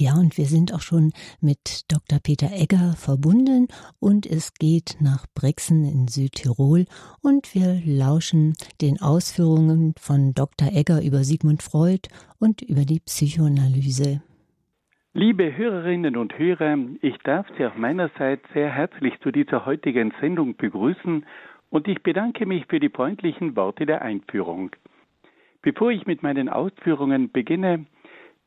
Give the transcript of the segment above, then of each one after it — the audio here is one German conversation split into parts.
Ja, und wir sind auch schon mit Dr. Peter Egger verbunden und es geht nach Brixen in Südtirol und wir lauschen den Ausführungen von Dr. Egger über Sigmund Freud und über die Psychoanalyse. Liebe Hörerinnen und Hörer, ich darf Sie auf meiner Seite sehr herzlich zu dieser heutigen Sendung begrüßen und ich bedanke mich für die freundlichen Worte der Einführung. Bevor ich mit meinen Ausführungen beginne,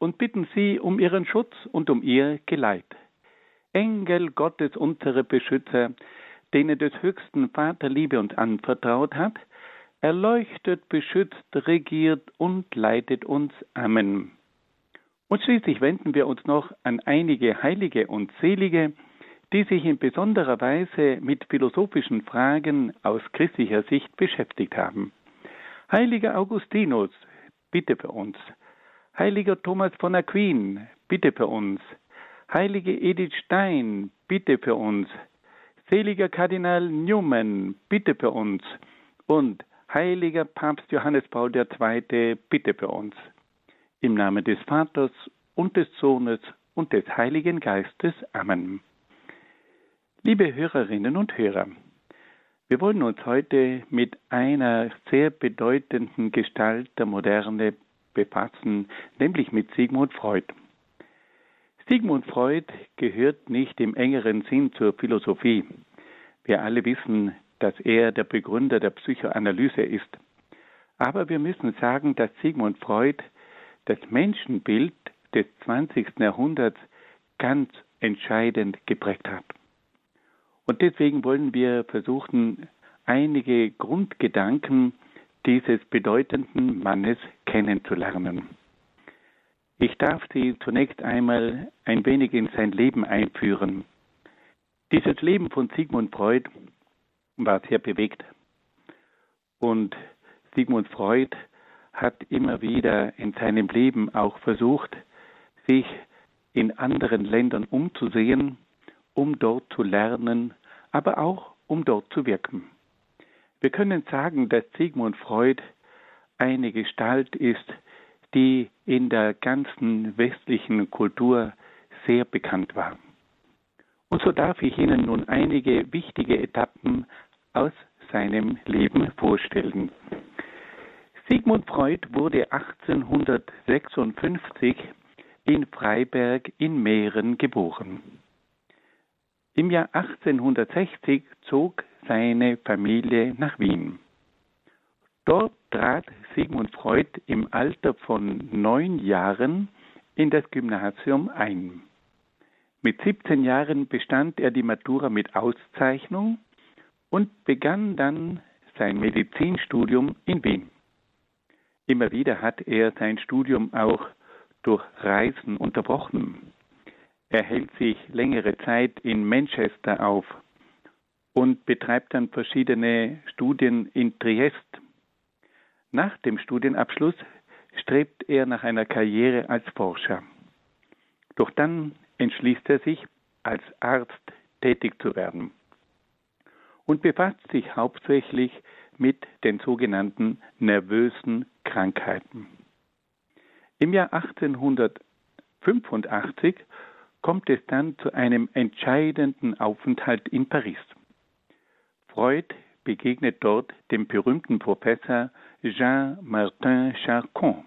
und bitten sie um ihren Schutz und um ihr Geleit. Engel Gottes, unsere Beschützer, denen des höchsten Vater Liebe uns anvertraut hat, erleuchtet, beschützt, regiert und leitet uns. Amen. Und schließlich wenden wir uns noch an einige Heilige und Selige, die sich in besonderer Weise mit philosophischen Fragen aus christlicher Sicht beschäftigt haben. Heiliger Augustinus, bitte für uns. Heiliger Thomas von Aquin, bitte für uns. Heilige Edith Stein, bitte für uns. Seliger Kardinal Newman, bitte für uns. Und heiliger Papst Johannes Paul II, bitte für uns. Im Namen des Vaters und des Sohnes und des Heiligen Geistes. Amen. Liebe Hörerinnen und Hörer, wir wollen uns heute mit einer sehr bedeutenden Gestalt der Moderne befassen, nämlich mit Sigmund Freud. Sigmund Freud gehört nicht im engeren Sinn zur Philosophie. Wir alle wissen, dass er der Begründer der Psychoanalyse ist. Aber wir müssen sagen, dass Sigmund Freud das Menschenbild des 20. Jahrhunderts ganz entscheidend geprägt hat. Und deswegen wollen wir versuchen, einige Grundgedanken dieses bedeutenden Mannes kennenzulernen. Ich darf Sie zunächst einmal ein wenig in sein Leben einführen. Dieses Leben von Sigmund Freud war sehr bewegt. Und Sigmund Freud hat immer wieder in seinem Leben auch versucht, sich in anderen Ländern umzusehen, um dort zu lernen, aber auch um dort zu wirken. Wir können sagen, dass Sigmund Freud eine Gestalt ist, die in der ganzen westlichen Kultur sehr bekannt war. Und so darf ich Ihnen nun einige wichtige Etappen aus seinem Leben vorstellen. Sigmund Freud wurde 1856 in Freiberg in Mähren geboren. Im Jahr 1860 zog seine Familie nach Wien. Dort trat Sigmund Freud im Alter von neun Jahren in das Gymnasium ein. Mit 17 Jahren bestand er die Matura mit Auszeichnung und begann dann sein Medizinstudium in Wien. Immer wieder hat er sein Studium auch durch Reisen unterbrochen. Er hält sich längere Zeit in Manchester auf und betreibt dann verschiedene Studien in Triest. Nach dem Studienabschluss strebt er nach einer Karriere als Forscher. Doch dann entschließt er sich, als Arzt tätig zu werden und befasst sich hauptsächlich mit den sogenannten nervösen Krankheiten. Im Jahr 1885 kommt es dann zu einem entscheidenden Aufenthalt in Paris. Freud begegnet dort dem berühmten Professor Jean-Martin Charcot.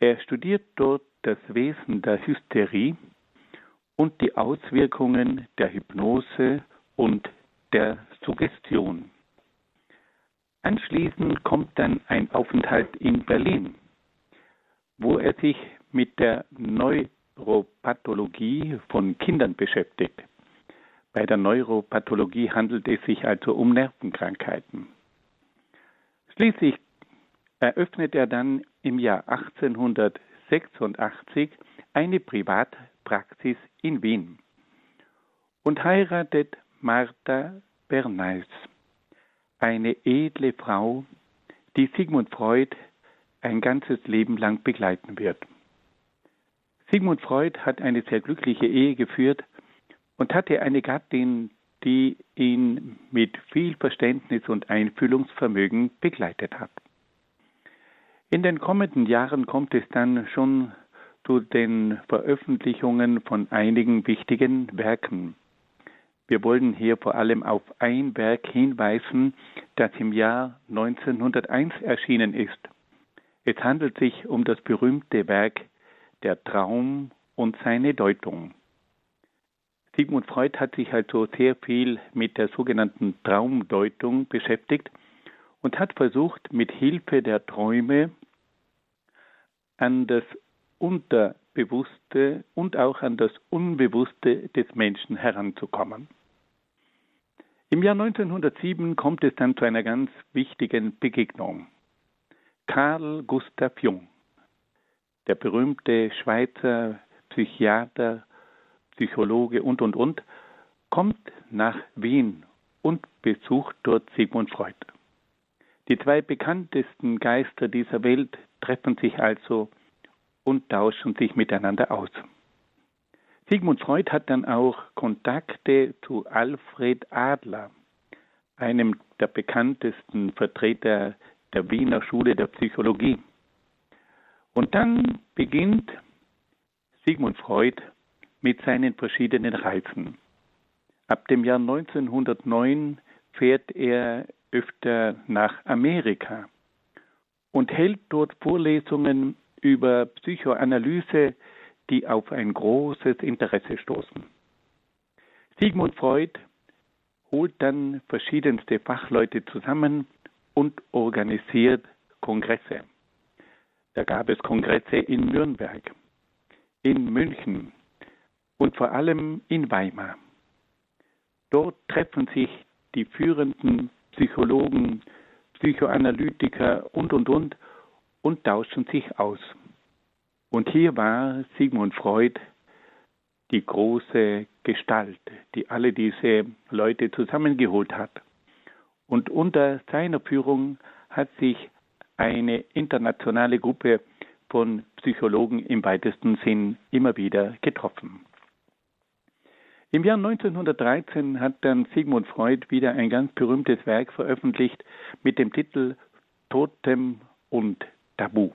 Er studiert dort das Wesen der Hysterie und die Auswirkungen der Hypnose und der Suggestion. Anschließend kommt dann ein Aufenthalt in Berlin, wo er sich mit der Neuropathologie von Kindern beschäftigt. Bei der Neuropathologie handelt es sich also um Nervenkrankheiten. Schließlich eröffnet er dann im Jahr 1886 eine Privatpraxis in Wien und heiratet Martha Bernays, eine edle Frau, die Sigmund Freud ein ganzes Leben lang begleiten wird. Sigmund Freud hat eine sehr glückliche Ehe geführt und hatte eine Gattin, die ihn mit viel Verständnis und Einfühlungsvermögen begleitet hat. In den kommenden Jahren kommt es dann schon zu den Veröffentlichungen von einigen wichtigen Werken. Wir wollen hier vor allem auf ein Werk hinweisen, das im Jahr 1901 erschienen ist. Es handelt sich um das berühmte Werk Der Traum und seine Deutung. Sigmund Freud hat sich also sehr viel mit der sogenannten Traumdeutung beschäftigt und hat versucht, mit Hilfe der Träume an das Unterbewusste und auch an das Unbewusste des Menschen heranzukommen. Im Jahr 1907 kommt es dann zu einer ganz wichtigen Begegnung. Carl Gustav Jung, der berühmte Schweizer Psychiater, Psychologe und, und, und, kommt nach Wien und besucht dort Sigmund Freud. Die zwei bekanntesten Geister dieser Welt treffen sich also und tauschen sich miteinander aus. Sigmund Freud hat dann auch Kontakte zu Alfred Adler, einem der bekanntesten Vertreter der Wiener Schule der Psychologie. Und dann beginnt Sigmund Freud mit seinen verschiedenen Reisen. Ab dem Jahr 1909 fährt er öfter nach Amerika und hält dort Vorlesungen über Psychoanalyse, die auf ein großes Interesse stoßen. Sigmund Freud holt dann verschiedenste Fachleute zusammen und organisiert Kongresse. Da gab es Kongresse in Nürnberg, in München und vor allem in Weimar. Dort treffen sich die führenden Psychologen, Psychoanalytiker und, und, und und tauschen sich aus. Und hier war Sigmund Freud die große Gestalt, die alle diese Leute zusammengeholt hat. Und unter seiner Führung hat sich eine internationale Gruppe von Psychologen im weitesten Sinn immer wieder getroffen. Im Jahr 1913 hat dann Sigmund Freud wieder ein ganz berühmtes Werk veröffentlicht mit dem Titel Totem und Tabu.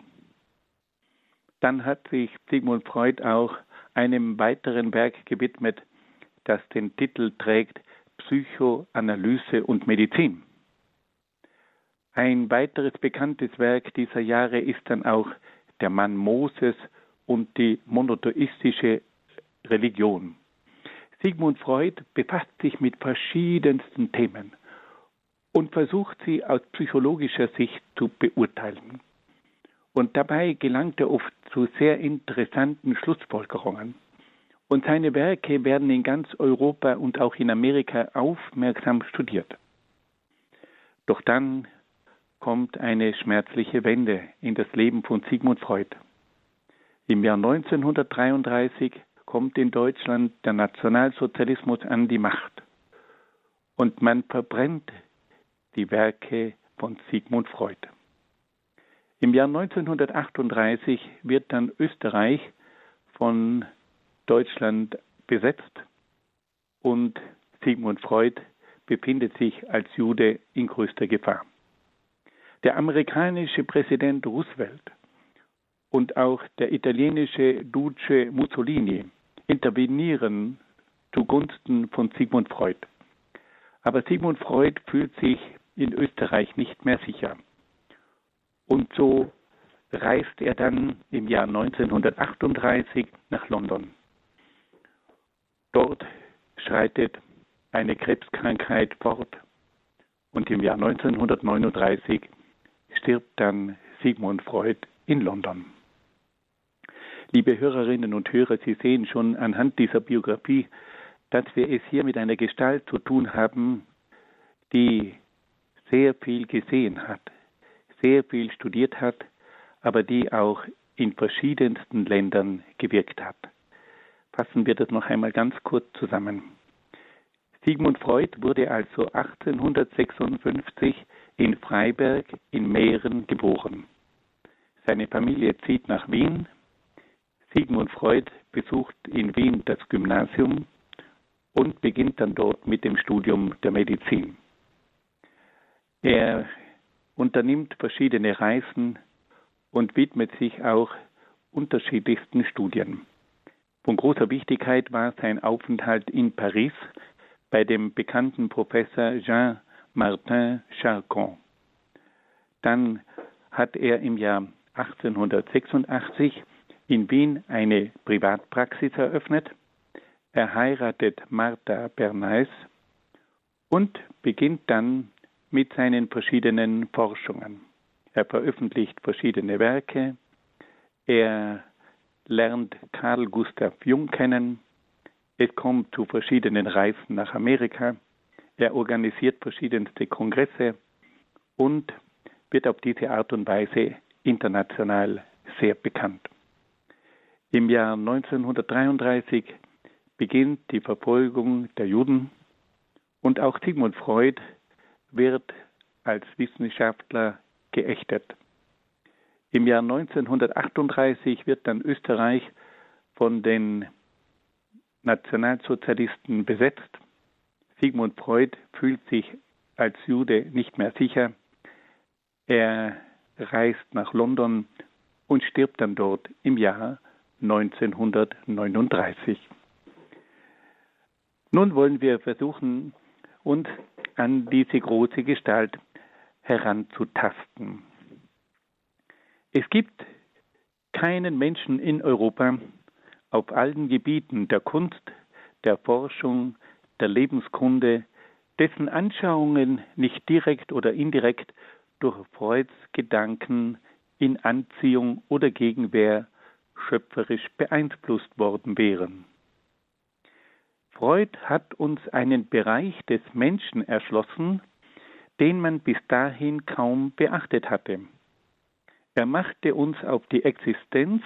Dann hat sich Sigmund Freud auch einem weiteren Werk gewidmet, das den Titel trägt Psychoanalyse und Medizin. Ein weiteres bekanntes Werk dieser Jahre ist dann auch Der Mann Moses und die monotheistische Religion. Sigmund Freud befasst sich mit verschiedensten Themen und versucht sie aus psychologischer Sicht zu beurteilen. Und dabei gelangt er oft zu sehr interessanten Schlussfolgerungen. Und seine Werke werden in ganz Europa und auch in Amerika aufmerksam studiert. Doch dann kommt eine schmerzliche Wende in das Leben von Sigmund Freud. Im Jahr 1933 kommt in Deutschland der Nationalsozialismus an die Macht und man verbrennt die Werke von Sigmund Freud. Im Jahr 1938 wird dann Österreich von Deutschland besetzt und Sigmund Freud befindet sich als Jude in größter Gefahr. Der amerikanische Präsident Roosevelt und auch der italienische Duce Mussolini intervenieren zugunsten von Sigmund Freud. Aber Sigmund Freud fühlt sich in Österreich nicht mehr sicher. Und so reist er dann im Jahr 1938 nach London. Dort schreitet eine Krebskrankheit fort und im Jahr 1939 stirbt dann Sigmund Freud in London. Liebe Hörerinnen und Hörer, Sie sehen schon anhand dieser Biografie, dass wir es hier mit einer Gestalt zu tun haben, die sehr viel gesehen hat, sehr viel studiert hat, aber die auch in verschiedensten Ländern gewirkt hat. Fassen wir das noch einmal ganz kurz zusammen. Sigmund Freud wurde also 1856 in Freiberg in Mähren geboren. Seine Familie zieht nach Wien. Sigmund Freud besucht in Wien das Gymnasium und beginnt dann dort mit dem Studium der Medizin. Er unternimmt verschiedene Reisen und widmet sich auch unterschiedlichsten Studien. Von großer Wichtigkeit war sein Aufenthalt in Paris bei dem bekannten Professor Jean-Martin Charcot. Dann hat er im Jahr 1886 in Wien eine Privatpraxis eröffnet. Er heiratet Martha Bernays und beginnt dann mit seinen verschiedenen Forschungen. Er veröffentlicht verschiedene Werke. Er lernt Karl Gustav Jung kennen. Es kommt zu verschiedenen Reisen nach Amerika. Er organisiert verschiedenste Kongresse und wird auf diese Art und Weise international sehr bekannt. Im Jahr 1933 beginnt die Verfolgung der Juden und auch Sigmund Freud wird als Wissenschaftler geächtet. Im Jahr 1938 wird dann Österreich von den Nationalsozialisten besetzt. Sigmund Freud fühlt sich als Jude nicht mehr sicher. Er reist nach London und stirbt dann dort im Jahr 1939. Nun wollen wir versuchen, uns an diese große Gestalt heranzutasten. Es gibt keinen Menschen in Europa auf allen Gebieten der Kunst, der Forschung, der Lebenskunde, dessen Anschauungen nicht direkt oder indirekt durch Freuds Gedanken in Anziehung oder Gegenwehr schöpferisch beeinflusst worden wären. Freud hat uns einen Bereich des Menschen erschlossen, den man bis dahin kaum beachtet hatte. Er machte uns auf die Existenz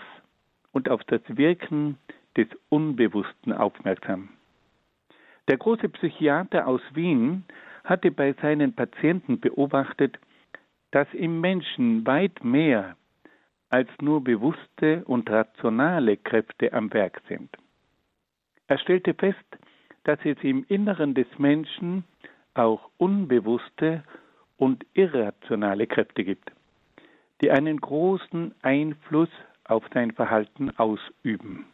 und auf das Wirken des Unbewussten aufmerksam. Der große Psychiater aus Wien hatte bei seinen Patienten beobachtet, dass im Menschen weit mehr als nur bewusste und rationale Kräfte am Werk sind. Er stellte fest, dass es im Inneren des Menschen auch unbewusste und irrationale Kräfte gibt, die einen großen Einfluss auf sein Verhalten ausüben.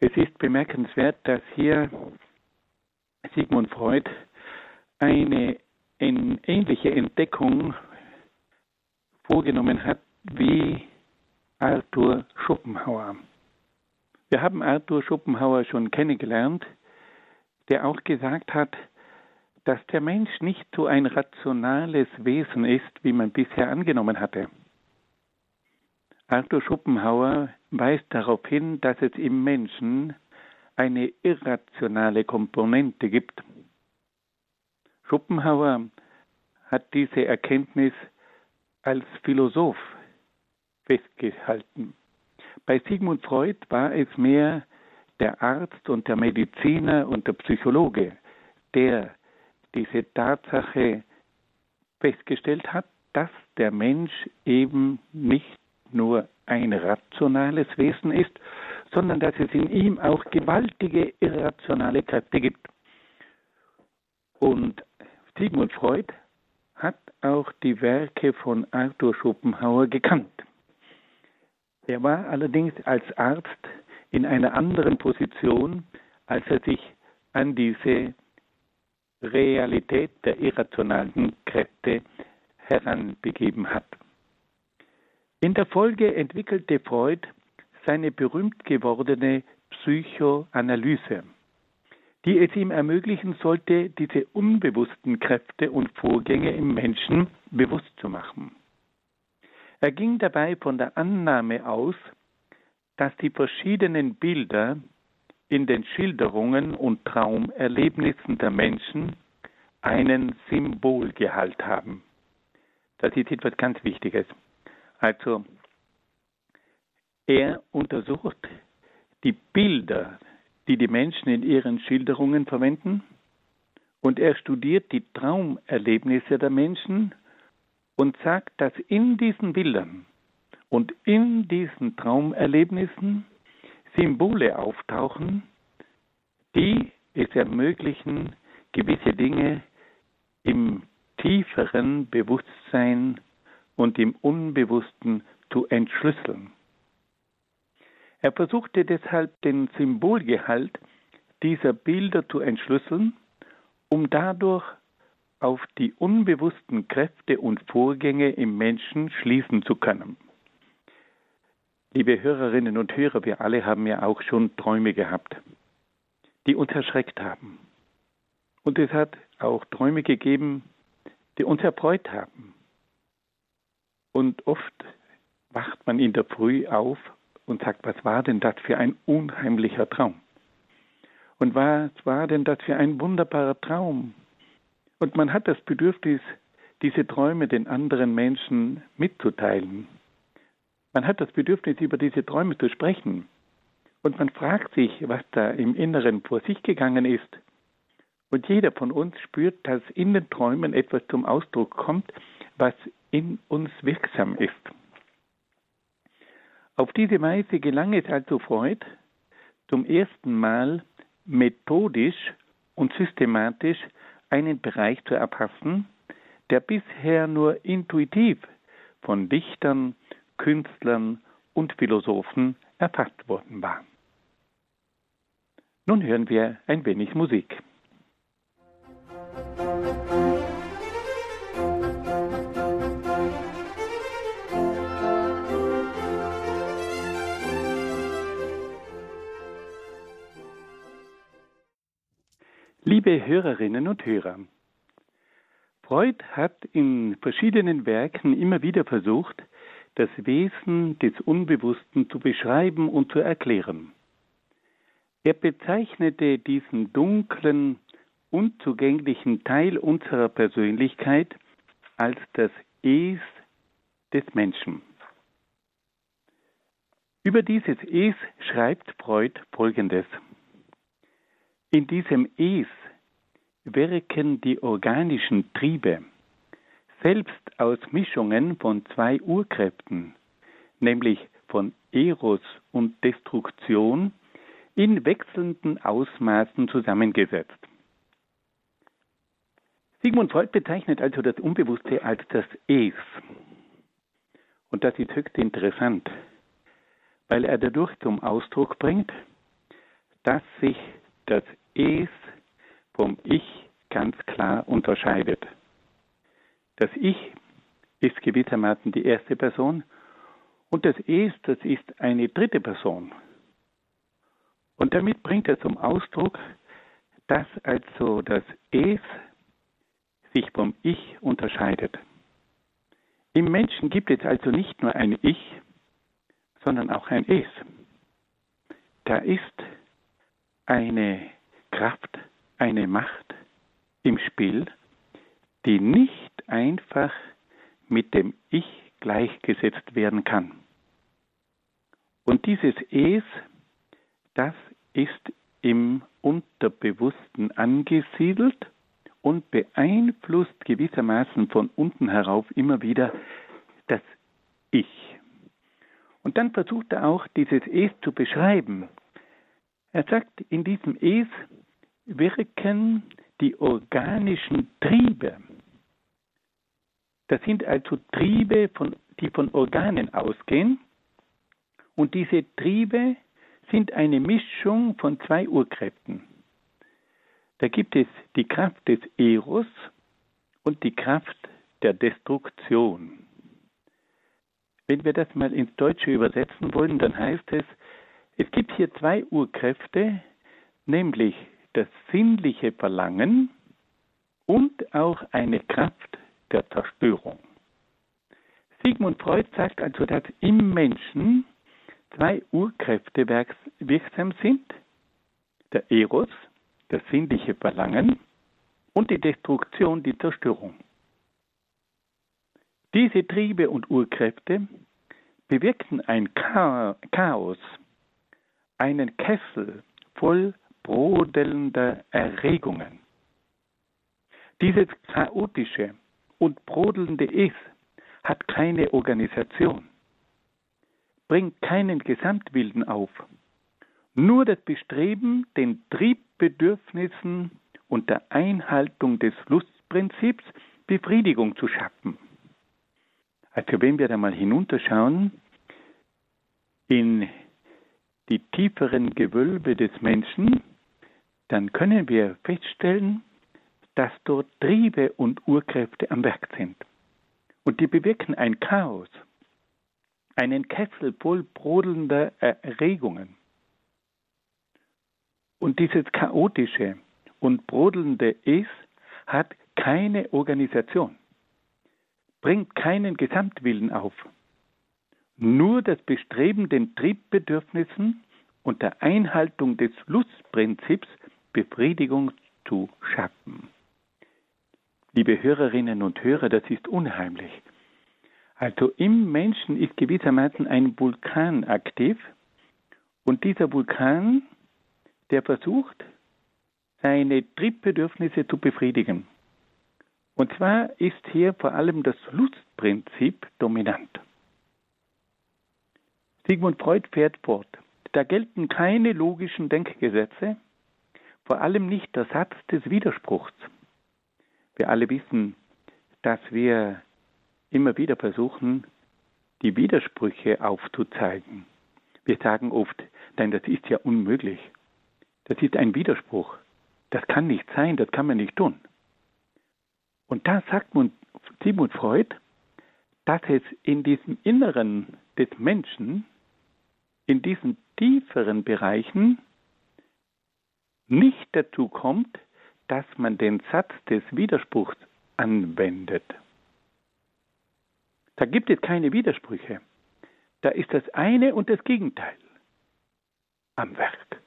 Es ist bemerkenswert, dass hier Sigmund Freud eine ähnliche Entdeckung vorgenommen hat wie Arthur Schopenhauer. Wir haben Arthur Schopenhauer schon kennengelernt, der auch gesagt hat, dass der Mensch nicht so ein rationales Wesen ist, wie man bisher angenommen hatte. Arthur Schopenhauer weist darauf hin, dass es im Menschen eine irrationale Komponente gibt. Schopenhauer hat diese Erkenntnis als Philosoph festgehalten. Bei Sigmund Freud war es mehr der Arzt und der Mediziner und der Psychologe, der diese Tatsache festgestellt hat, dass der Mensch eben nicht nur ein rationales Wesen ist, sondern dass es in ihm auch gewaltige irrationale Kräfte gibt. Und Sigmund Freud hat auch die Werke von Arthur Schopenhauer gekannt. Er war allerdings als Arzt in einer anderen Position, als er sich an diese Realität der irrationalen Kräfte heranbegeben hat. In der Folge entwickelte Freud seine berühmt gewordene Psychoanalyse, die es ihm ermöglichen sollte, diese unbewussten Kräfte und Vorgänge im Menschen bewusst zu machen. Er ging dabei von der Annahme aus, dass die verschiedenen Bilder in den Schilderungen und Traumerlebnissen der Menschen einen Symbolgehalt haben. Das ist etwas ganz Wichtiges. Also, er untersucht die Bilder, die die Menschen in ihren Schilderungen verwenden, und er studiert die Traumerlebnisse der Menschen und sagt, dass in diesen Bildern und in diesen Traumerlebnissen Symbole auftauchen, die es ermöglichen, gewisse Dinge im tieferen Bewusstsein und im Unbewussten zu entschlüsseln. Er versuchte deshalb den Symbolgehalt dieser Bilder zu entschlüsseln, um dadurch auf die unbewussten Kräfte und Vorgänge im Menschen schließen zu können. Liebe Hörerinnen und Hörer, wir alle haben ja auch schon Träume gehabt, die uns erschreckt haben. Und es hat auch Träume gegeben, die uns erfreut haben. Und oft wacht man in der Früh auf und sagt, was war denn das für ein unheimlicher Traum? Und was war denn das für ein wunderbarer Traum? Und man hat das Bedürfnis, diese Träume den anderen Menschen mitzuteilen. Man hat das Bedürfnis, über diese Träume zu sprechen. Und man fragt sich, was da im Inneren vor sich gegangen ist. Und jeder von uns spürt, dass in den Träumen etwas zum Ausdruck kommt, was in uns wirksam ist. Auf diese Weise gelang es also Freud, zum ersten Mal methodisch und systematisch einen Bereich zu erfassen, der bisher nur intuitiv von Dichtern, Künstlern und Philosophen erfasst worden war. Nun hören wir ein wenig Musik. Liebe Hörerinnen und Hörer, Freud hat in verschiedenen Werken immer wieder versucht, das Wesen des Unbewussten zu beschreiben und zu erklären. Er bezeichnete diesen dunklen, unzugänglichen Teil unserer Persönlichkeit als das Es des Menschen. Über dieses Es schreibt Freud Folgendes. In diesem Es wirken die organischen Triebe, selbst aus Mischungen von zwei Urkräften, nämlich von Eros und Destruktion, in wechselnden Ausmaßen zusammengesetzt. Sigmund Freud bezeichnet also das Unbewusste als das Es. Und das ist höchst interessant, weil er dadurch zum Ausdruck bringt, dass sich das Es vom Ich ganz klar unterscheidet. Das Ich ist gewissermaßen die erste Person und das Es, das ist eine dritte Person. Und damit bringt er zum Ausdruck, dass also das Es sich vom Ich unterscheidet. Im Menschen gibt es also nicht nur ein Ich, sondern auch ein Es. Da ist eine Kraft, eine Macht im Spiel, die nicht einfach mit dem Ich gleichgesetzt werden kann. Und dieses Es, das ist im Unterbewussten angesiedelt und beeinflusst gewissermaßen von unten herauf immer wieder das Ich. Und dann versucht er auch dieses Es zu beschreiben. Er sagt, in diesem Es wirken die organischen Triebe. Das sind also Triebe, von, die von Organen ausgehen. Und diese Triebe sind eine Mischung von zwei Urkräften. Da gibt es die Kraft des Eros und die Kraft der Destruktion. Wenn wir das mal ins Deutsche übersetzen wollen, dann heißt es, Es gibt hier zwei Urkräfte, nämlich das sinnliche Verlangen und auch eine Kraft der Zerstörung. Sigmund Freud sagt also, dass im Menschen zwei Urkräfte wirksam sind, der Eros, das sinnliche Verlangen, und die Destruktion, die Zerstörung. Diese Triebe und Urkräfte bewirken ein Chaos, einen Kessel voll brodelnder Erregungen. Dieses chaotische und brodelnde Ich hat keine Organisation, bringt keinen Gesamtwillen auf, nur das Bestreben, den Triebbedürfnissen unter Einhaltung des Lustprinzips Befriedigung zu schaffen. Also wenn wir da mal hinunterschauen in die tieferen Gewölbe des Menschen, dann können wir feststellen, dass dort Triebe und Urkräfte am Werk sind. Und die bewirken ein Chaos, einen Kessel voll brodelnder Erregungen. Und dieses chaotische und brodelnde Ist hat keine Organisation, bringt keinen Gesamtwillen auf, nur das Bestreben, den Triebbedürfnissen und der Einhaltung des Lustprinzips Befriedigung zu schaffen. Liebe Hörerinnen und Hörer, das ist unheimlich. Also im Menschen ist gewissermaßen ein Vulkan aktiv und dieser Vulkan, der versucht, seine Triebbedürfnisse zu befriedigen. Und zwar ist hier vor allem das Lustprinzip dominant. Sigmund Freud fährt fort. Da gelten keine logischen Denkgesetze, vor allem nicht der Satz des Widerspruchs. Wir alle wissen, dass wir immer wieder versuchen, die Widersprüche aufzuzeigen. Wir sagen oft, nein, das ist ja unmöglich. Das ist ein Widerspruch. Das kann nicht sein, das kann man nicht tun. Und da sagt Sigmund Freud, dass es in diesem Inneren des Menschen, in diesen tieferen Bereichen, nicht dazu kommt, dass man den Satz des Widerspruchs anwendet. Da gibt es keine Widersprüche. Da ist das eine und das Gegenteil am Werk.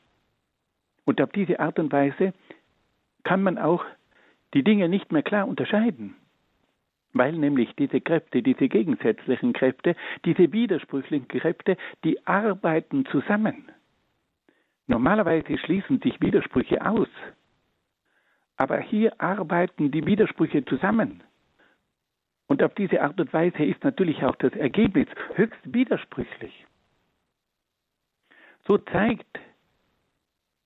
Und auf diese Art und Weise kann man auch die Dinge nicht mehr klar unterscheiden, weil nämlich diese Kräfte, diese gegensätzlichen Kräfte, diese widersprüchlichen Kräfte, die arbeiten zusammen. Normalerweise schließen sich Widersprüche aus. Aber hier arbeiten die Widersprüche zusammen. Und auf diese Art und Weise ist natürlich auch das Ergebnis höchst widersprüchlich. So zeigt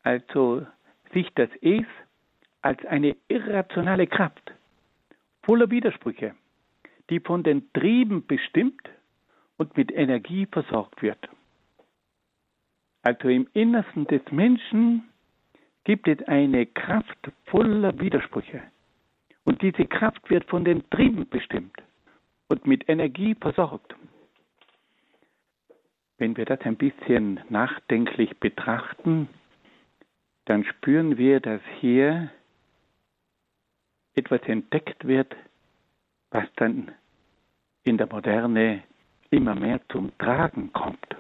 also sich das Es als eine irrationale Kraft, voller Widersprüche, die von den Trieben bestimmt und mit Energie versorgt wird. Also im Innersten des Menschen gibt es eine Kraft voller Widersprüche. Und diese Kraft wird von den Trieben bestimmt und mit Energie versorgt. Wenn wir das ein bisschen nachdenklich betrachten, dann spüren wir, dass hier etwas entdeckt wird, was dann in der Moderne immer mehr zum Tragen kommt.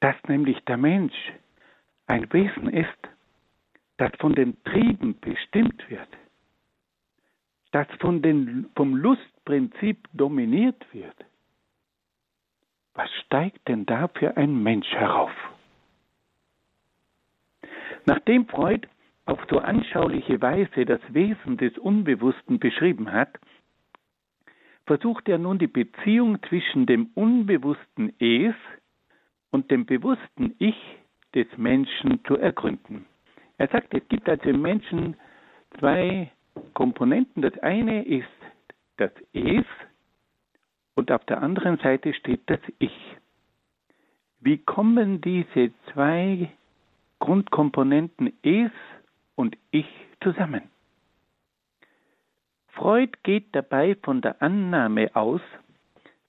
Dass nämlich der Mensch ein Wesen ist, das von den Trieben bestimmt wird, das von den, vom Lustprinzip dominiert wird. Was steigt denn da für ein Mensch herauf? Nachdem Freud auf so anschauliche Weise das Wesen des Unbewussten beschrieben hat, versucht er nun die Beziehung zwischen dem unbewussten Es und dem bewussten Ich des Menschen zu ergründen. Er sagt, es gibt also im Menschen zwei Komponenten. Das eine ist das Es und auf der anderen Seite steht das Ich. Wie kommen diese zwei Grundkomponenten Es und Ich zusammen? Freud geht dabei von der Annahme aus,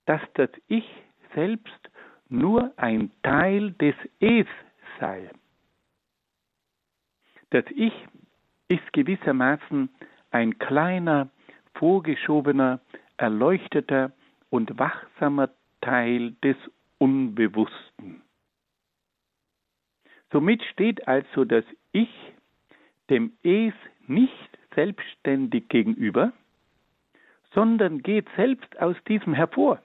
dass das Ich selbst nur ein Teil des Es sei. Das Ich ist gewissermaßen ein kleiner, vorgeschobener, erleuchteter und wachsamer Teil des Unbewussten. Somit steht also das Ich dem Es nicht selbstständig gegenüber, sondern geht selbst aus diesem hervor.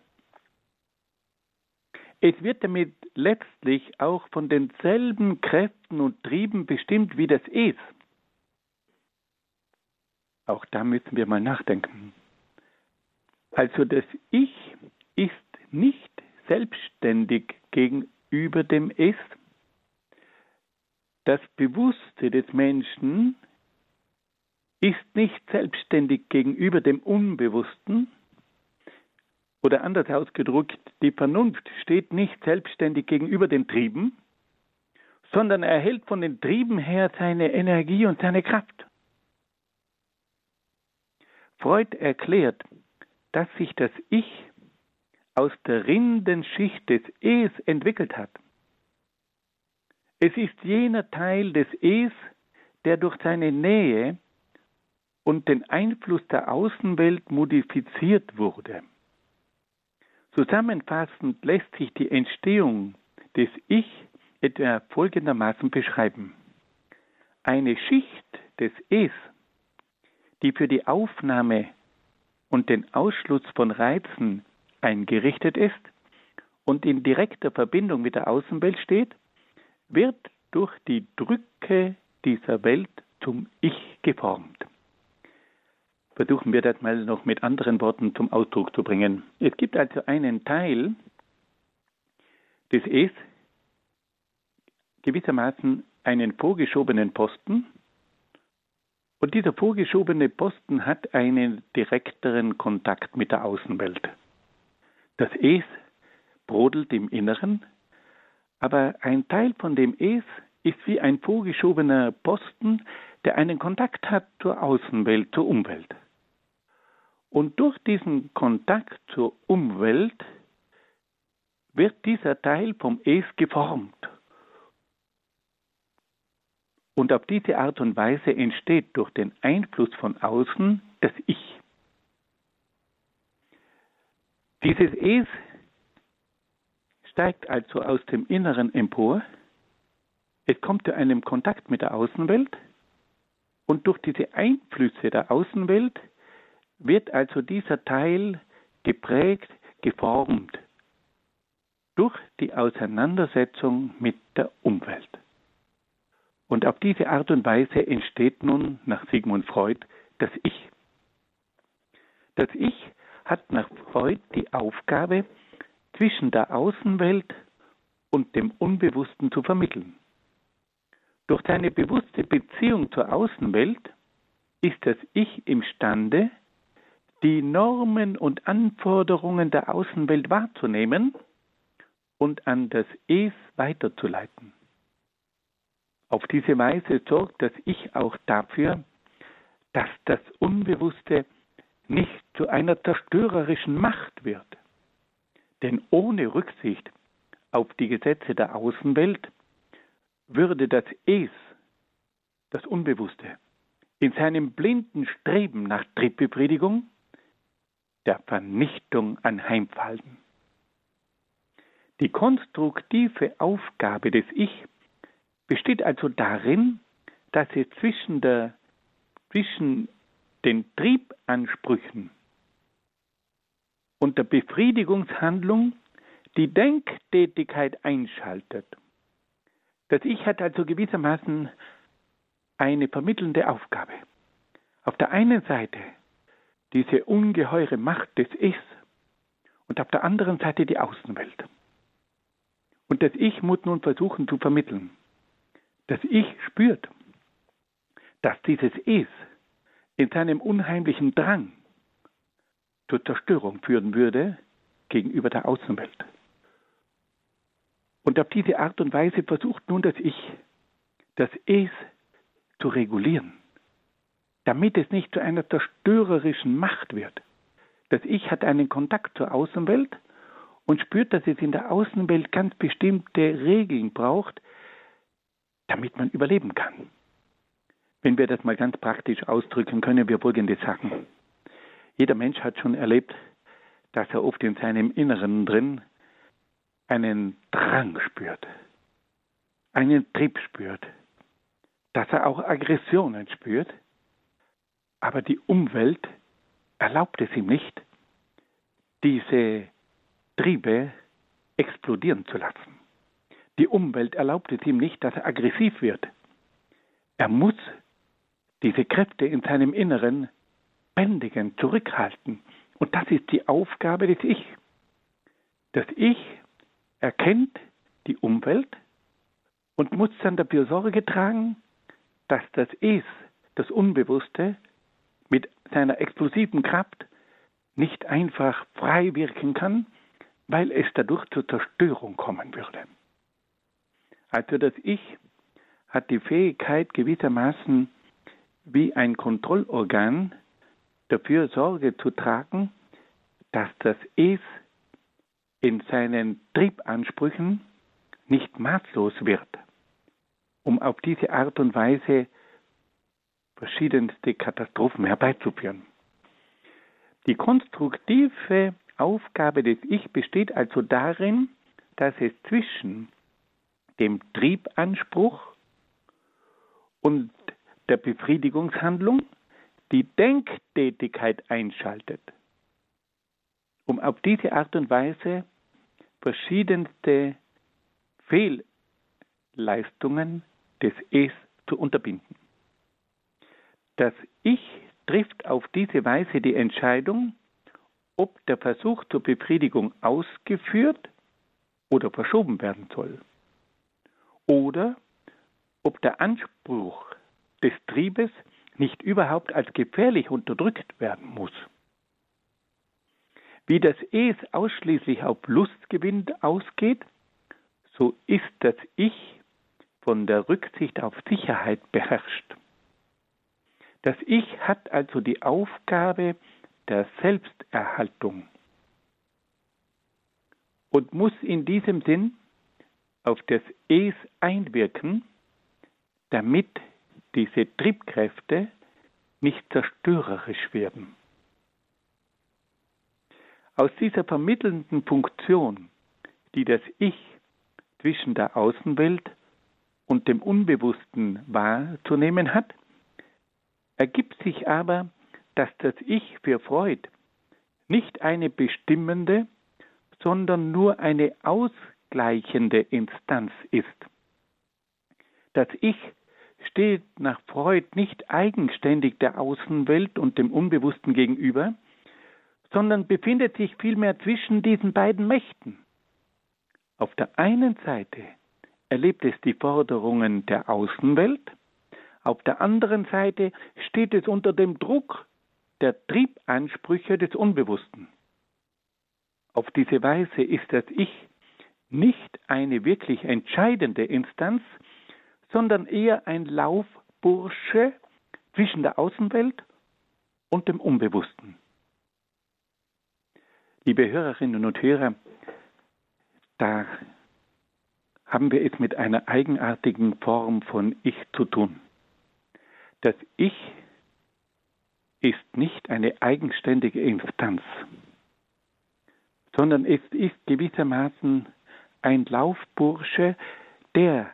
Es wird damit letztlich auch von denselben Kräften und Trieben bestimmt wie das Es. Auch da müssen wir mal nachdenken. Also das Ich ist nicht selbstständig gegenüber dem Es. Das Bewusste des Menschen ist nicht selbstständig gegenüber dem Unbewussten. Oder anders ausgedrückt, die Vernunft steht nicht selbstständig gegenüber den Trieben, sondern erhält von den Trieben her seine Energie und seine Kraft. Freud erklärt, dass sich das Ich aus der Rindenschicht des Es entwickelt hat. Es ist jener Teil des Es, der durch seine Nähe und den Einfluss der Außenwelt modifiziert wurde. Zusammenfassend lässt sich die Entstehung des Ich etwa folgendermaßen beschreiben. Eine Schicht des Es, die für die Aufnahme und den Ausschluss von Reizen eingerichtet ist und in direkter Verbindung mit der Außenwelt steht, wird durch die Drücke dieser Welt zum Ich geformt. Versuchen wir das mal noch mit anderen Worten zum Ausdruck zu bringen. Es gibt also einen Teil des Es, gewissermaßen einen vorgeschobenen Posten, und dieser vorgeschobene Posten hat einen direkteren Kontakt mit der Außenwelt. Das Es brodelt im Inneren, aber ein Teil von dem Es ist wie ein vorgeschobener Posten, der einen Kontakt hat zur Außenwelt, zur Umwelt. Und durch diesen Kontakt zur Umwelt wird dieser Teil vom Es geformt. Und auf diese Art und Weise entsteht durch den Einfluss von außen das Ich. Dieses Es steigt also aus dem Inneren empor, es kommt zu einem Kontakt mit der Außenwelt und durch diese Einflüsse der Außenwelt wird also dieser Teil geprägt, geformt durch die Auseinandersetzung mit der Umwelt. Und auf diese Art und Weise entsteht nun nach Sigmund Freud das Ich. Das Ich hat nach Freud die Aufgabe, zwischen der Außenwelt und dem Unbewussten zu vermitteln. Durch seine bewusste Beziehung zur Außenwelt ist das Ich imstande, die Normen und Anforderungen der Außenwelt wahrzunehmen und an das Es weiterzuleiten. Auf diese Weise sorgt das Ich auch dafür, dass das Unbewusste nicht zu einer zerstörerischen Macht wird. Denn ohne Rücksicht auf die Gesetze der Außenwelt würde das Es, das Unbewusste, in seinem blinden Streben nach Trittbefriedigung der Vernichtung anheimfallen. Die konstruktive Aufgabe des Ich besteht also darin, dass es zwischen, der, zwischen den Triebansprüchen und der Befriedigungshandlung die Denktätigkeit einschaltet. Das Ich hat also gewissermaßen eine vermittelnde Aufgabe. Auf der einen Seite diese ungeheure Macht des Ichs und auf der anderen Seite die Außenwelt. Und das Ich muss nun versuchen zu vermitteln das Ich spürt, dass dieses Es in seinem unheimlichen Drang zur Zerstörung führen würde gegenüber der Außenwelt. Und auf diese Art und Weise versucht nun das Ich, das Es zu regulieren, damit es nicht zu einer zerstörerischen Macht wird. Das Ich hat einen Kontakt zur Außenwelt und spürt, dass es in der Außenwelt ganz bestimmte Regeln braucht, damit man überleben kann. Wenn wir das mal ganz praktisch ausdrücken, können wir folgendes sagen. Jeder Mensch hat schon erlebt, dass er oft in seinem Inneren drin einen Drang spürt, einen Trieb spürt, dass er auch Aggressionen spürt, aber die Umwelt erlaubt es ihm nicht, diese Triebe explodieren zu lassen. Die Umwelt erlaubt es ihm nicht, dass er aggressiv wird. Er muss diese Kräfte in seinem Inneren bändigen, zurückhalten. Und das ist die Aufgabe des Ich. Das Ich erkennt die Umwelt und muss dann dafür Sorge tragen, dass das Es, das Unbewusste, mit seiner explosiven Kraft nicht einfach frei wirken kann, weil es dadurch zur Zerstörung kommen würde. Also das Ich hat die Fähigkeit gewissermaßen wie ein Kontrollorgan dafür Sorge zu tragen, dass das Es in seinen Triebansprüchen nicht maßlos wird, um auf diese Art und Weise verschiedenste Katastrophen herbeizuführen. Die konstruktive Aufgabe des Ich besteht also darin, dass es zwischen dem Triebanspruch und der Befriedigungshandlung die Denktätigkeit einschaltet, um auf diese Art und Weise verschiedenste Fehlleistungen des Es zu unterbinden. Das Ich trifft auf diese Weise die Entscheidung, ob der Versuch zur Befriedigung ausgeführt oder verschoben werden soll. Oder ob der Anspruch des Triebes nicht überhaupt als gefährlich unterdrückt werden muss. Wie das Es ausschließlich auf Lustgewinn ausgeht, so ist das Ich von der Rücksicht auf Sicherheit beherrscht. Das Ich hat also die Aufgabe der Selbsterhaltung und muss in diesem Sinn auf das Es einwirken, damit diese Triebkräfte nicht zerstörerisch werden. Aus dieser vermittelnden Funktion, die das Ich zwischen der Außenwelt und dem Unbewussten wahrzunehmen hat, ergibt sich aber, dass das Ich für Freud nicht eine bestimmende, sondern nur eine ausgleichende Instanz ist. Das Ich steht nach Freud nicht eigenständig der Außenwelt und dem Unbewussten gegenüber, sondern befindet sich vielmehr zwischen diesen beiden Mächten. Auf der einen Seite erlebt es die Forderungen der Außenwelt, auf der anderen Seite steht es unter dem Druck der Triebansprüche des Unbewussten. Auf diese Weise ist das Ich nicht eine wirklich entscheidende Instanz, sondern eher ein Laufbursche zwischen der Außenwelt und dem Unbewussten. Liebe Hörerinnen und Hörer, da haben wir es mit einer eigenartigen Form von Ich zu tun. Das Ich ist nicht eine eigenständige Instanz, sondern es ist gewissermaßen ein Laufbursche, der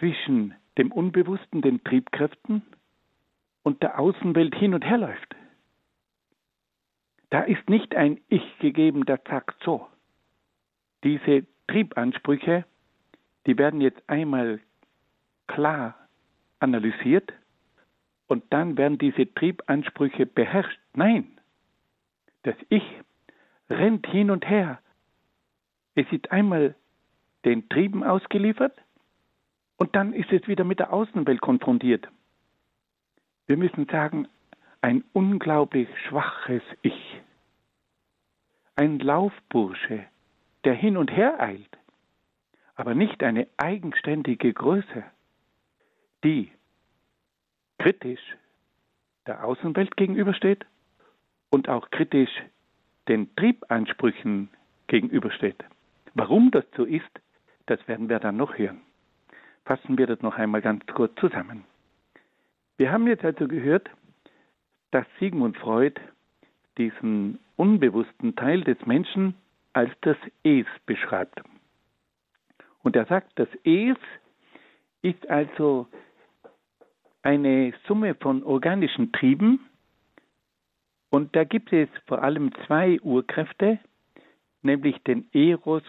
zwischen dem Unbewussten, den Triebkräften und der Außenwelt hin und her läuft. Da ist nicht ein Ich gegeben, der sagt so. Diese Triebansprüche, die werden jetzt einmal klar analysiert und dann werden diese Triebansprüche beherrscht. Nein, das Ich rennt hin und her. Es ist einmal den Trieben ausgeliefert und dann ist es wieder mit der Außenwelt konfrontiert. Wir müssen sagen, ein unglaublich schwaches Ich. Ein Laufbursche, der hin und her eilt, aber nicht eine eigenständige Größe, die kritisch der Außenwelt gegenübersteht und auch kritisch den Triebansprüchen gegenübersteht. Warum das so ist, das werden wir dann noch hören. Fassen wir das noch einmal ganz kurz zusammen. Wir haben jetzt also gehört, dass Sigmund Freud diesen unbewussten Teil des Menschen als das Es beschreibt. Und er sagt, das Es ist also eine Summe von organischen Trieben. Und da gibt es vor allem zwei Urkräfte, nämlich den Eros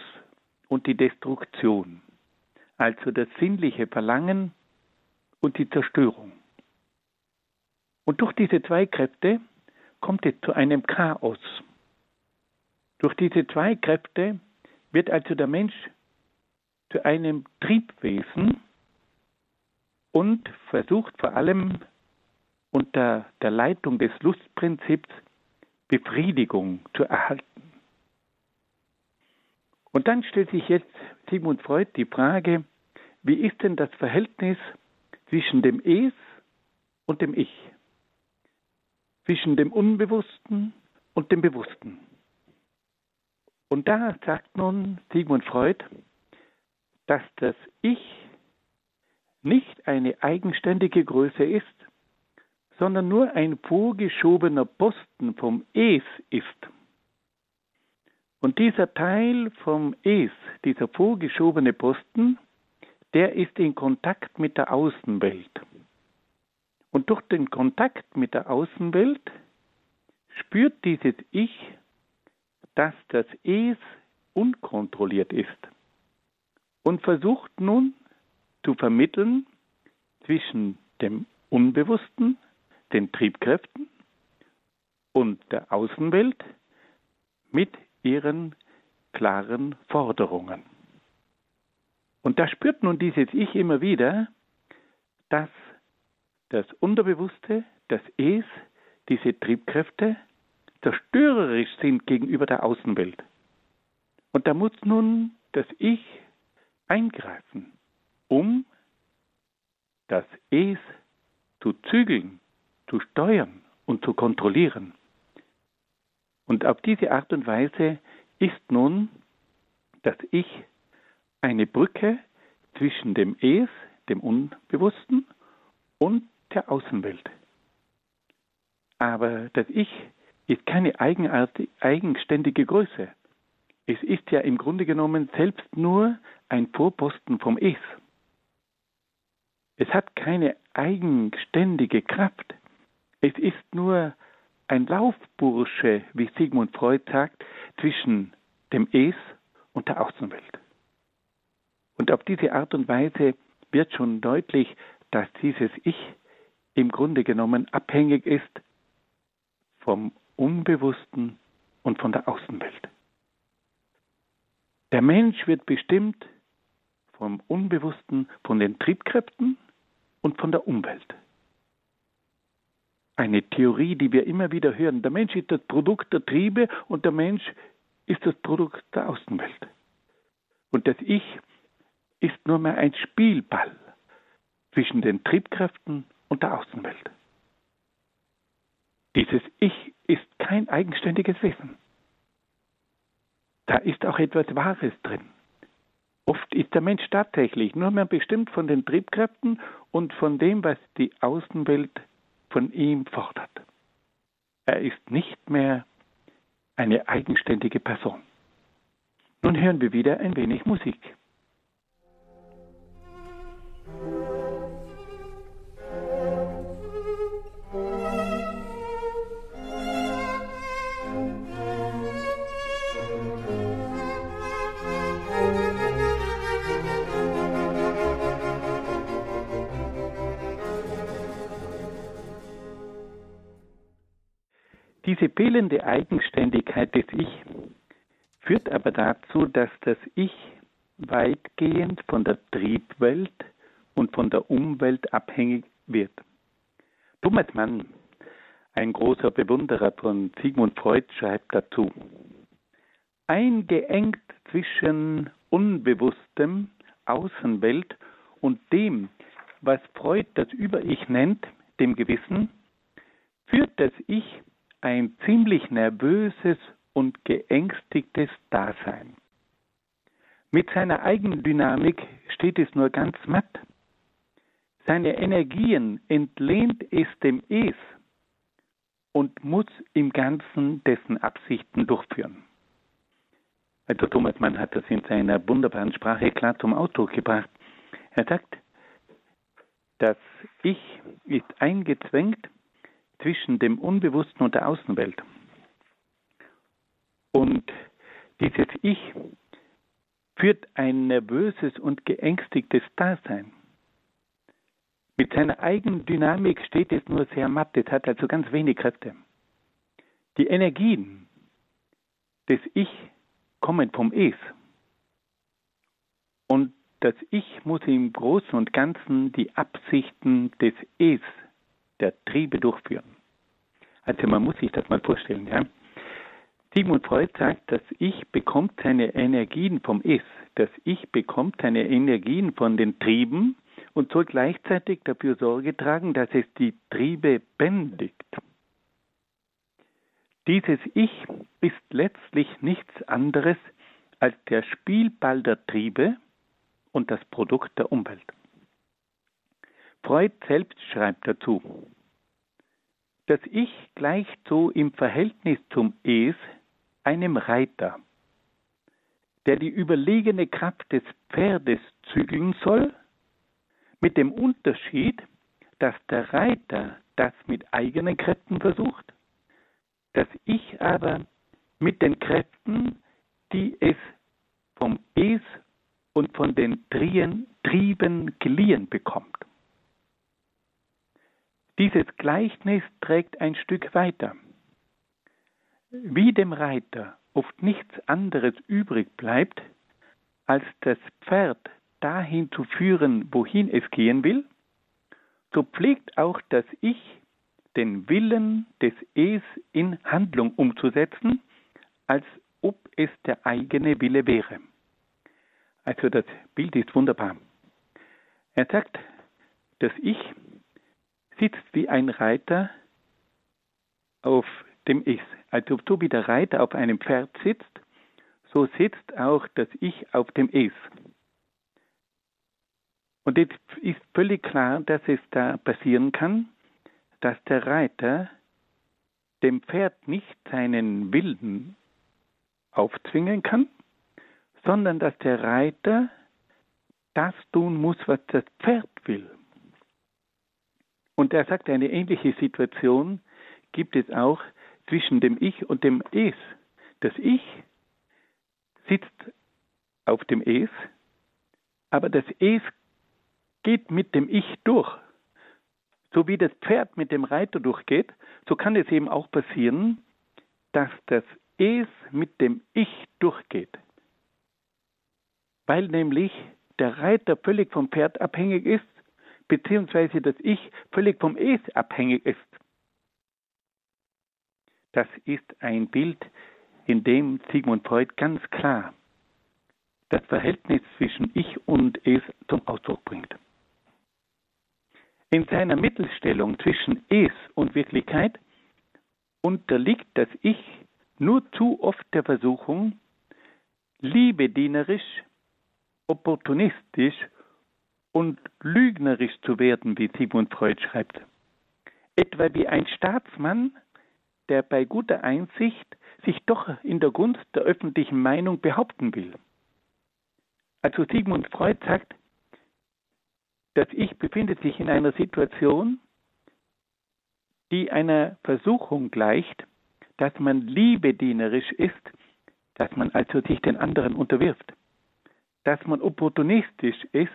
und die Destruktion, also das sinnliche Verlangen und die Zerstörung. Und durch diese zwei Kräfte kommt es zu einem Chaos. Durch diese zwei Kräfte wird also der Mensch zu einem Triebwesen und versucht vor allem unter der Leitung des Lustprinzips Befriedigung zu erhalten. Und dann stellt sich jetzt Sigmund Freud die Frage, wie ist denn das Verhältnis zwischen dem Es und dem Ich? Zwischen dem Unbewussten und dem Bewussten? Und da sagt nun Sigmund Freud, dass das Ich nicht eine eigenständige Größe ist, sondern nur ein vorgeschobener Posten vom Es ist. Und dieser Teil vom Es, dieser vorgeschobene Posten, der ist in Kontakt mit der Außenwelt. Und durch den Kontakt mit der Außenwelt spürt dieses Ich, dass das Es unkontrolliert ist und versucht nun zu vermitteln zwischen dem Unbewussten, den Triebkräften und der Außenwelt mit ihren klaren Forderungen. Und da spürt nun dieses Ich immer wieder, dass das Unterbewusste, das Es, diese Triebkräfte zerstörerisch sind gegenüber der Außenwelt. Und da muss nun das Ich eingreifen, um das Es zu zügeln, zu steuern und zu kontrollieren. Und auf diese Art und Weise ist nun das Ich eine Brücke zwischen dem Es, dem Unbewussten, und der Außenwelt. Aber das Ich ist keine eigenständige Größe. Es ist ja im Grunde genommen selbst nur ein Vorposten vom Es. Es hat keine eigenständige Kraft. Es ist nur ein Laufbursche, wie Sigmund Freud sagt, zwischen dem Es und der Außenwelt. Und auf diese Art und Weise wird schon deutlich, dass dieses Ich im Grunde genommen abhängig ist vom Unbewussten und von der Außenwelt. Der Mensch wird bestimmt vom Unbewussten, von den Triebkräften und von der Umwelt. Eine Theorie, die wir immer wieder hören. Der Mensch ist das Produkt der Triebe und der Mensch ist das Produkt der Außenwelt. Und das Ich ist nur mehr ein Spielball zwischen den Triebkräften und der Außenwelt. Dieses Ich ist kein eigenständiges Wesen. Da ist auch etwas Wahres drin. Oft ist der Mensch tatsächlich nur mehr bestimmt von den Triebkräften und von dem, was die Außenwelt von ihm fordert. Er ist nicht mehr eine eigenständige Person. Nun hören wir wieder ein wenig Musik. Diese fehlende Eigenständigkeit des Ich führt aber dazu, dass das Ich weitgehend von der Triebwelt und von der Umwelt abhängig wird. Thomas Mann, ein großer Bewunderer von Sigmund Freud, schreibt dazu, eingeengt zwischen unbewusstem Außenwelt und dem, was Freud das Über-Ich nennt, dem Gewissen, führt das Ich ein ziemlich nervöses und geängstigtes Dasein. Mit seiner Eigendynamik steht es nur ganz matt. Seine Energien entlehnt es dem Es und muss im Ganzen dessen Absichten durchführen. Also Thomas Mann hat das in seiner wunderbaren Sprache klar zum Ausdruck gebracht. Er sagt, das Ich ist eingezwängt zwischen dem Unbewussten und der Außenwelt. Und dieses Ich führt ein nervöses und geängstigtes Dasein. Mit seiner eigenen Dynamik steht es nur sehr matt, es hat also ganz wenig Kräfte. Die Energien des Ich kommen vom Es. Und das Ich muss im Großen und Ganzen die Absichten des Es, der Triebe durchführen. Also man muss sich das mal vorstellen. Ja? Sigmund Freud sagt, das Ich bekommt seine Energien vom Es. Das Ich bekommt seine Energien von den Trieben und soll gleichzeitig dafür Sorge tragen, dass es die Triebe bändigt. Dieses Ich ist letztlich nichts anderes als der Spielball der Triebe und das Produkt der Umwelt. Freud selbst schreibt dazu, das Ich gleicht so im Verhältnis zum Es einem Reiter, der die überlegene Kraft des Pferdes zügeln soll mit dem Unterschied, dass der Reiter das mit eigenen Kräften versucht, dass ich aber mit den Kräften, die es vom Es und von den Trien, Trieben geliehen bekommt. Dieses Gleichnis trägt ein Stück weiter. Wie dem Reiter oft nichts anderes übrig bleibt, als das Pferd dahin zu führen, wohin es gehen will, so pflegt auch das Ich, den Willen des Es in Handlung umzusetzen, als ob es der eigene Wille wäre. Also das Bild ist wunderbar. Er sagt, das Ich sitzt wie ein Reiter auf dem Es. Also so wie der Reiter auf einem Pferd sitzt, so sitzt auch das Ich auf dem Es. Und jetzt ist völlig klar, dass es da passieren kann, dass der Reiter dem Pferd nicht seinen Willen aufzwingen kann, sondern dass der Reiter das tun muss, was das Pferd will. Und er sagt, eine ähnliche Situation gibt es auch zwischen dem Ich und dem Es. Das Ich sitzt auf dem Es, aber das Es geht mit dem Ich durch. So wie das Pferd mit dem Reiter durchgeht, so kann es eben auch passieren, dass das Es mit dem Ich durchgeht. Weil nämlich der Reiter völlig vom Pferd abhängig ist, beziehungsweise das Ich völlig vom Es abhängig ist. Das ist ein Bild, in dem Sigmund Freud ganz klar das Verhältnis zwischen Ich und Es zum Ausdruck bringt. In seiner Mittelstellung zwischen Es und Wirklichkeit unterliegt das Ich nur zu oft der Versuchung, liebedienerisch, opportunistisch und lügnerisch zu werden, wie Sigmund Freud schreibt. Etwa wie ein Staatsmann, der bei guter Einsicht sich doch in der Gunst der öffentlichen Meinung behaupten will. Also Sigmund Freud sagt, das Ich befindet sich in einer Situation, die einer Versuchung gleicht, dass man liebedienerisch ist, dass man also sich den anderen unterwirft, dass man opportunistisch ist,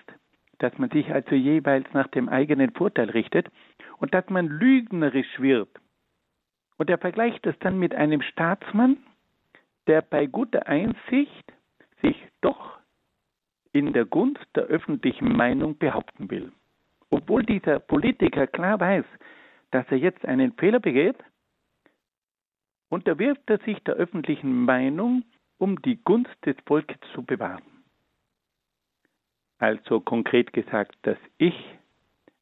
dass man sich also jeweils nach dem eigenen Vorteil richtet und dass man lügnerisch wird. Und er vergleicht das dann mit einem Staatsmann, der bei guter Einsicht sich doch in der Gunst der öffentlichen Meinung behaupten will. Obwohl dieser Politiker klar weiß, dass er jetzt einen Fehler begeht, unterwirft er sich der öffentlichen Meinung, um die Gunst des Volkes zu bewahren. Also konkret gesagt, das Ich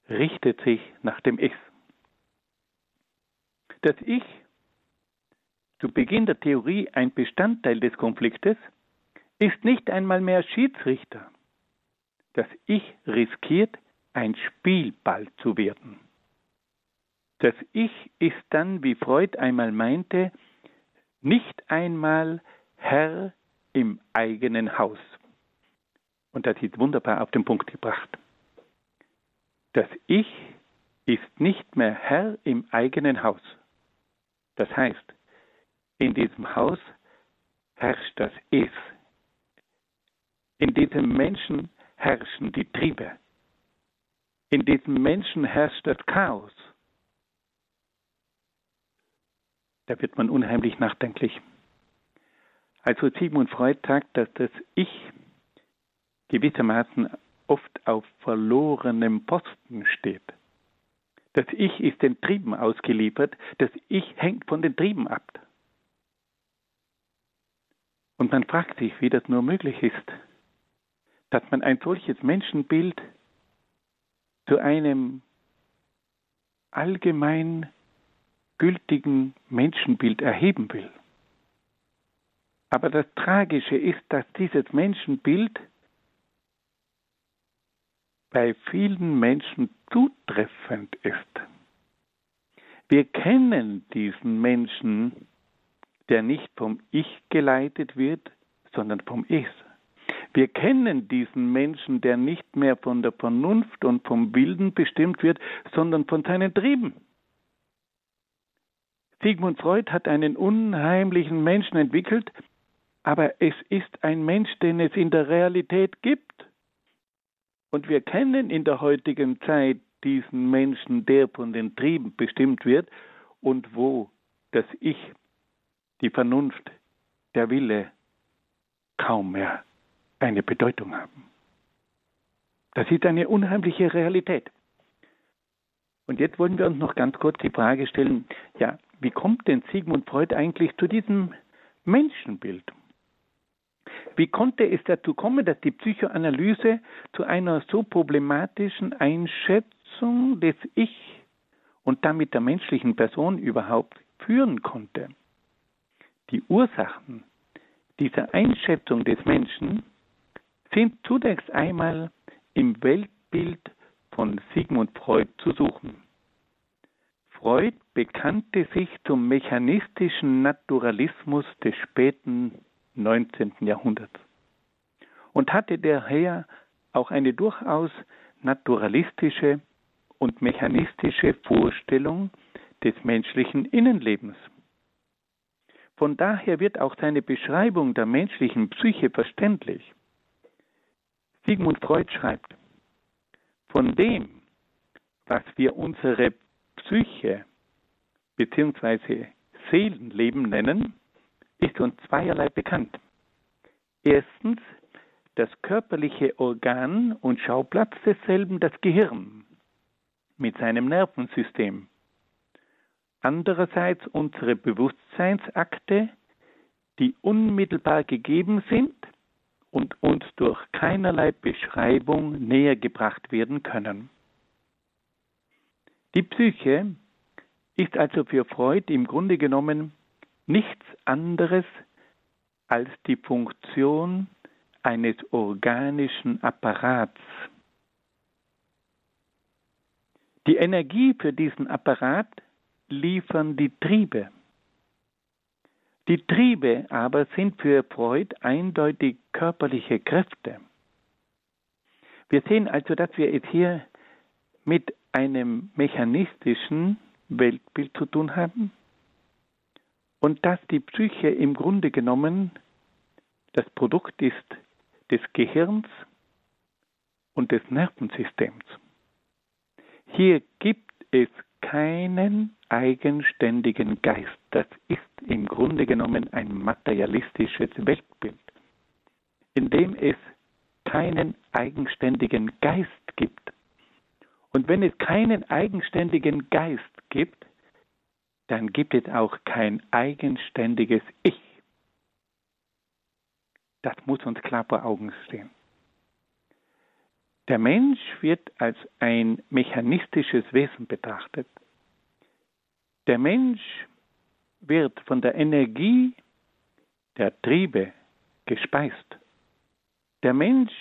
richtet sich nach dem Ich. Das Ich zu Beginn der Theorie ein Bestandteil des Konfliktes, ist nicht einmal mehr Schiedsrichter. Das Ich riskiert, ein Spielball zu werden. Das Ich ist dann, wie Freud einmal meinte, nicht einmal Herr im eigenen Haus. Und das ist wunderbar auf den Punkt gebracht. Das Ich ist nicht mehr Herr im eigenen Haus. Das heißt, in diesem Haus herrscht das Es. In diesem Menschen herrschen die Triebe. In diesem Menschen herrscht das Chaos. Da wird man unheimlich nachdenklich. Also Sigmund Freud sagt, dass das Ich gewissermaßen oft auf verlorenem Posten steht. Das Ich ist den Trieben ausgeliefert, das Ich hängt von den Trieben ab. Und man fragt sich, wie das nur möglich ist, dass man ein solches Menschenbild zu einem allgemein gültigen Menschenbild erheben will. Aber das Tragische ist, dass dieses Menschenbild bei vielen Menschen zutreffend ist. Wir kennen diesen Menschen, der nicht vom Ich geleitet wird, sondern vom Es. Wir kennen diesen Menschen, der nicht mehr von der Vernunft und vom Wilden bestimmt wird, sondern von seinen Trieben. Sigmund Freud hat einen unheimlichen Menschen entwickelt, aber es ist ein Mensch, den es in der Realität gibt. Und wir kennen in der heutigen Zeit diesen Menschen, der von den Trieben bestimmt wird und wo das Ich, die Vernunft, der Wille kaum mehr eine Bedeutung haben. Das ist eine unheimliche Realität. Und jetzt wollen wir uns noch ganz kurz die Frage stellen, ja, wie kommt denn Sigmund Freud eigentlich zu diesem Menschenbild? Wie konnte es dazu kommen, dass die Psychoanalyse zu einer so problematischen Einschätzung des Ich und damit der menschlichen Person überhaupt führen konnte? Die Ursachen dieser Einschätzung des Menschen sind zunächst einmal im Weltbild von Sigmund Freud zu suchen. Freud bekannte sich zum mechanistischen Naturalismus des späten 19. Jahrhunderts und hatte daher auch eine durchaus naturalistische und mechanistische Vorstellung des menschlichen Innenlebens. Von daher wird auch seine Beschreibung der menschlichen Psyche verständlich. Sigmund Freud schreibt, von dem, was wir unsere Psyche bzw. Seelenleben nennen, ist uns zweierlei bekannt. Erstens das körperliche Organ und Schauplatz desselben das Gehirn mit seinem Nervensystem. Andererseits unsere Bewusstseinsakte, die unmittelbar gegeben sind und uns durch keinerlei Beschreibung näher gebracht werden können. Die Psyche ist also für Freud im Grunde genommen nichts anderes als die Funktion eines organischen Apparats. Die Energie für diesen Apparat liefern die Triebe. Die Triebe aber sind für Freud eindeutig körperliche Kräfte. Wir sehen also, dass wir es hier mit einem mechanistischen Weltbild zu tun haben und dass die Psyche im Grunde genommen das Produkt ist des Gehirns und des Nervensystems. Hier gibt es keinen eigenständigen Geist. Das ist im Grunde genommen ein materialistisches Weltbild, in dem es keinen eigenständigen Geist gibt. Und wenn es keinen eigenständigen Geist gibt, dann gibt es auch kein eigenständiges Ich. Das muss uns klar vor Augen stehen. Der Mensch wird als ein mechanistisches Wesen betrachtet. Der Mensch wird von der Energie der Triebe gespeist. Der Mensch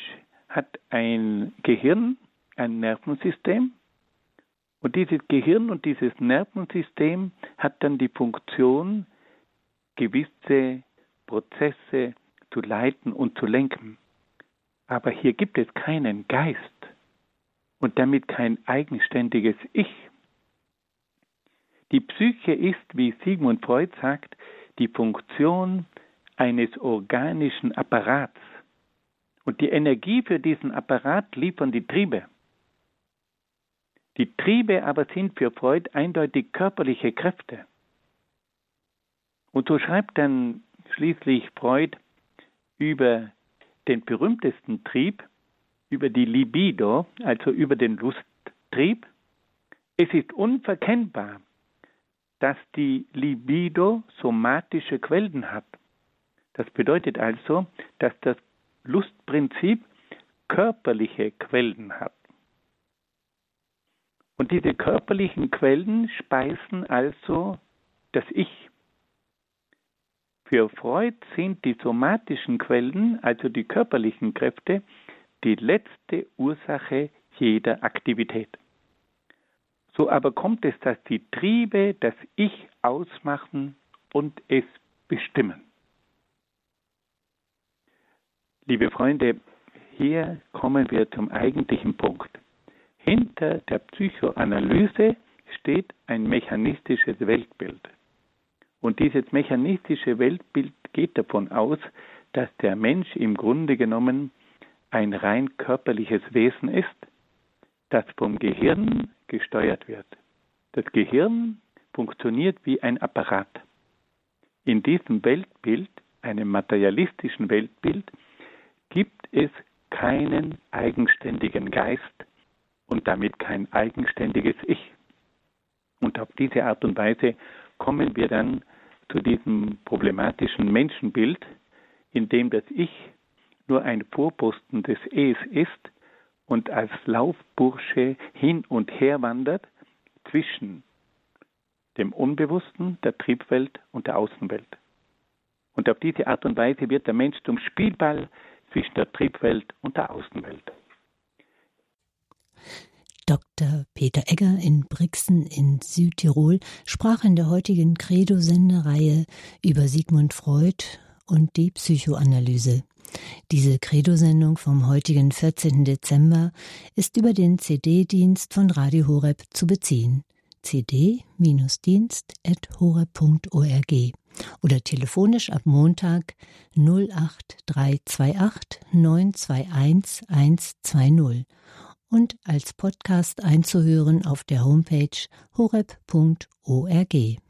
hat ein Gehirn, ein Nervensystem und dieses Gehirn und dieses Nervensystem hat dann die Funktion, gewisse Prozesse zu leiten und zu lenken. Aber hier gibt es keinen Geist und damit kein eigenständiges Ich. Die Psyche ist, wie Sigmund Freud sagt, die Funktion eines organischen Apparats. Und die Energie für diesen Apparat liefern die Triebe. Die Triebe aber sind für Freud eindeutig körperliche Kräfte. Und so schreibt dann schließlich Freud über den berühmtesten Trieb, über die Libido, also über den Lusttrieb. Es ist unverkennbar, dass die Libido somatische Quellen hat. Das bedeutet also, dass das Lustprinzip körperliche Quellen hat. Und diese körperlichen Quellen speisen also das Ich. Für Freud sind die somatischen Quellen, also die körperlichen Kräfte, die letzte Ursache jeder Aktivität. So aber kommt es, dass die Triebe das Ich ausmachen und es bestimmen. Liebe Freunde, hier kommen wir zum eigentlichen Punkt. Hinter der Psychoanalyse steht ein mechanistisches Weltbild. Und dieses mechanistische Weltbild geht davon aus, dass der Mensch im Grunde genommen ein rein körperliches Wesen ist, das vom Gehirn gesteuert wird. Das Gehirn funktioniert wie ein Apparat. In diesem Weltbild, einem materialistischen Weltbild, gibt es keinen eigenständigen Geist und damit kein eigenständiges Ich. Und auf diese Art und Weise kommen wir dann zu diesem problematischen Menschenbild, in dem das Ich nur ein Vorposten des Es ist und als Laufbursche hin und her wandert zwischen dem Unbewussten, der Triebwelt und der Außenwelt. Und auf diese Art und Weise wird der Mensch zum Spielball zwischen der Triebwelt und der Außenwelt. Dr. Peter Egger in Brixen in Südtirol sprach in der heutigen Credo-Sendereihe über Sigmund Freud und die Psychoanalyse. Diese Credo-Sendung vom heutigen 14. Dezember ist über den CD-Dienst von Radio Horeb zu beziehen. cd-dienst.horeb.org oder telefonisch ab Montag 08328 921 120 und als Podcast einzuhören auf der Homepage horeb.org.